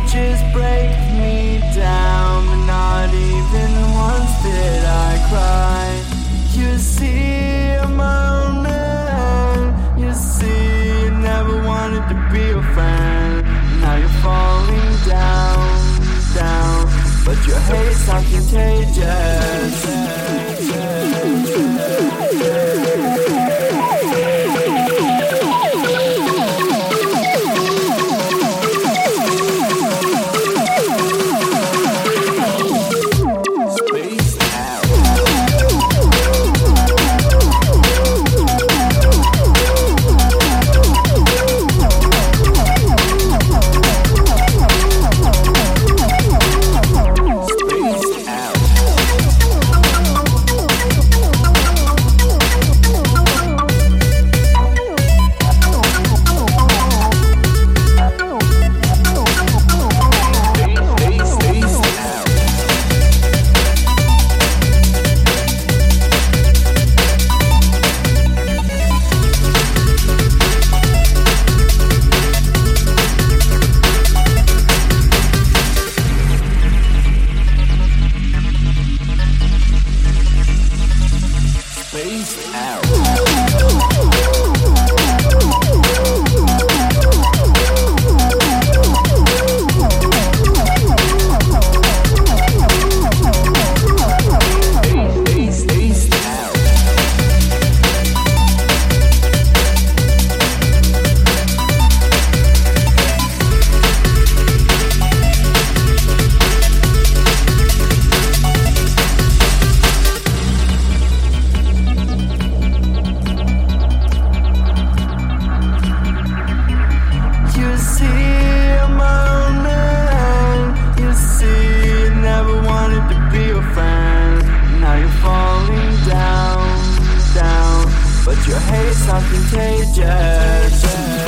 just break me down, but not even once did I cry. You see, I'm man. You see, you never wanted to be a friend. Now you're falling down, down, but your hate's not contagious. something contagious.